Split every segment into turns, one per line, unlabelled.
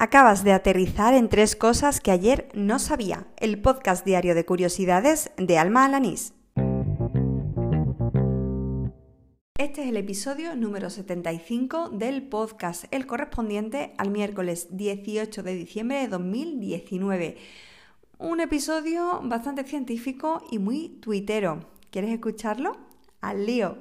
Acabas de aterrizar en tres cosas que ayer no sabía. El podcast diario de curiosidades de Alma Alanís. Este es el episodio número 75 del podcast, el correspondiente al miércoles 18 de diciembre de 2019. Un episodio bastante científico y muy tuitero. ¿Quieres escucharlo? Al lío.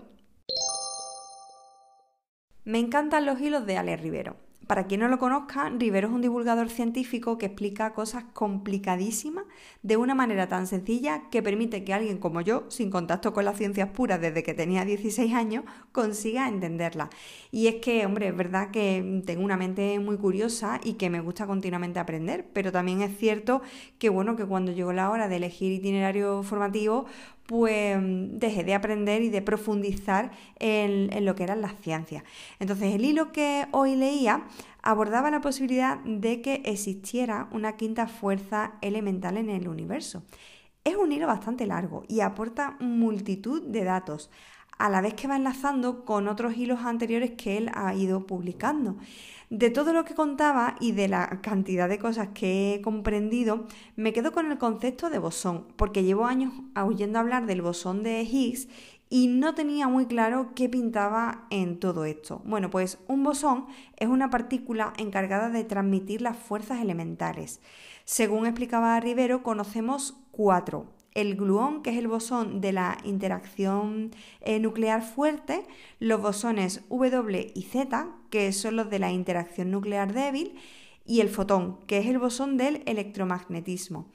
Me encantan los hilos de Ale Rivero. Para quien no lo conozca, Rivero es un divulgador científico que explica cosas complicadísimas de una manera tan sencilla que permite que alguien como yo, sin contacto con las ciencias puras desde que tenía 16 años, consiga entenderla. Y es que, hombre, es verdad que tengo una mente muy curiosa y que me gusta continuamente aprender, pero también es cierto que, bueno, que cuando llegó la hora de elegir itinerario formativo, pues dejé de aprender y de profundizar en, lo que eran las ciencias. Entonces el hilo que hoy leía abordaba la posibilidad de que existiera una quinta fuerza elemental en el universo. Es un hilo bastante largo y aporta multitud de datos, a la vez que va enlazando con otros hilos anteriores que él ha ido publicando. De todo lo que contaba y de la cantidad de cosas que he comprendido, me quedo con el concepto de bosón, porque llevo años oyendo hablar del bosón de Higgs y no tenía muy claro qué pintaba en todo esto. Bueno, pues un bosón es una partícula encargada de transmitir las fuerzas elementales. Según explicaba Rivero, conocemos cuatro, el gluón, que es el bosón de la interacción eh, nuclear fuerte, los bosones W y Z, que son los de la interacción nuclear débil, y el fotón, que es el bosón del electromagnetismo.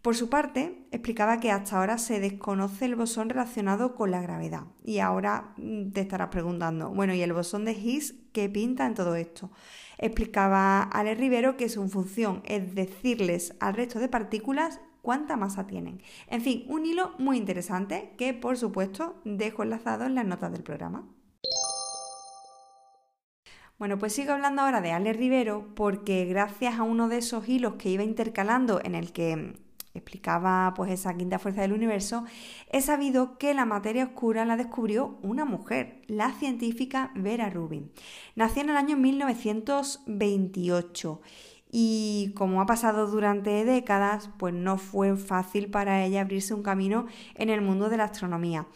Por su parte, explicaba que hasta ahora se desconoce el bosón relacionado con la gravedad. Y ahora mm, te estarás preguntando, bueno, ¿y el bosón de Higgs qué pinta en todo esto? Explicaba Ale Rivero que su función es decirles al resto de partículas cuánta masa tienen. En fin, un hilo muy interesante que por supuesto dejo enlazado en las notas del programa. Bueno, pues sigo hablando ahora de Ale Rivero porque gracias a uno de esos hilos que iba intercalando en el que explicaba pues esa quinta fuerza del universo, he sabido que la materia oscura la descubrió una mujer, la científica Vera Rubin. Nació en el año 1928 y como ha pasado durante décadas, pues no fue fácil para ella abrirse un camino en el mundo de la astronomía.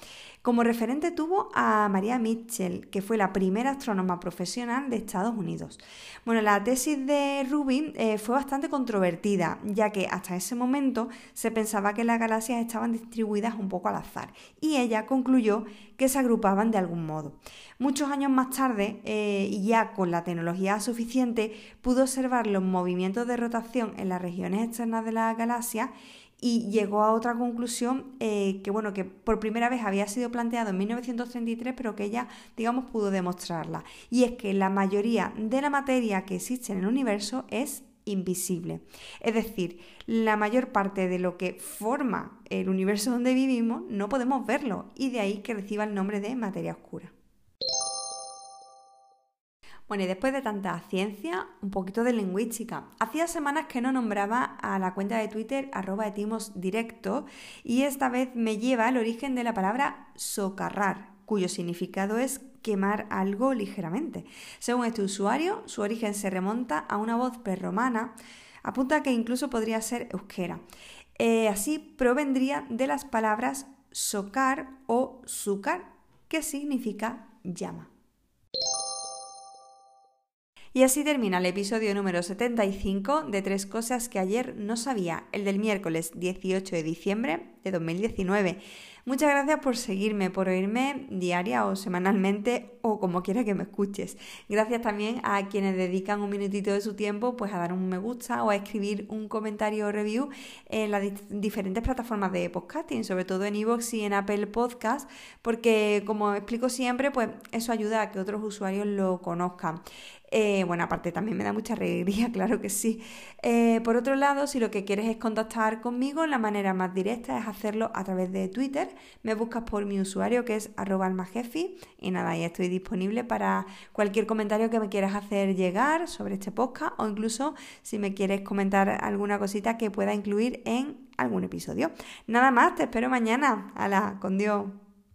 Como referente tuvo a María Mitchell, que fue la primera astrónoma profesional de Estados Unidos. Bueno, la tesis de Rubin eh, fue bastante controvertida, ya que hasta ese momento se pensaba que las galaxias estaban distribuidas un poco al azar, y ella concluyó que se agrupaban de algún modo. Muchos años más tarde, eh, y ya con la tecnología suficiente, pudo observar los movimientos de rotación en las regiones externas de la galaxia y llegó a otra conclusión eh, que, bueno, que por primera vez había sido planteado en 1933, pero que ella, digamos, pudo demostrarla. Y es que la mayoría de la materia que existe en el universo es invisible. Es decir, la mayor parte de lo que forma el universo donde vivimos no podemos verlo y de ahí que reciba el nombre de materia oscura. Bueno, y después de tanta ciencia, un poquito de lingüística. Hacía semanas que no nombraba a la cuenta de Twitter arroba etimos directo y esta vez me lleva al origen de la palabra socarrar, cuyo significado es quemar algo ligeramente. Según este usuario, su origen se remonta a una voz prerromana, apunta que incluso podría ser euskera. Eh, así provendría de las palabras socar o sucar, que significa llama. Y así termina el episodio número 75 de Tres Cosas que ayer no sabía, el del miércoles 18 de diciembre de 2019. Muchas gracias por seguirme, por oírme diaria o semanalmente o como quiera que me escuches. Gracias también a quienes dedican un minutito de su tiempo pues a dar un me gusta o a escribir un comentario o review en las diferentes plataformas de podcasting, sobre todo en iVoox y en Apple Podcast, porque como explico siempre, pues eso ayuda a que otros usuarios lo conozcan. Eh, bueno, aparte también me da mucha alegría, claro que sí. Eh, por otro lado, si lo que quieres es contactar conmigo, la manera más directa es hacerlo a través de Twitter me buscas por mi usuario que es arroba almajefi y nada, ahí estoy disponible para cualquier comentario que me quieras hacer llegar sobre este podcast o incluso si me quieres comentar alguna cosita que pueda incluir en algún episodio. Nada más, te espero mañana. Hala, con Dios.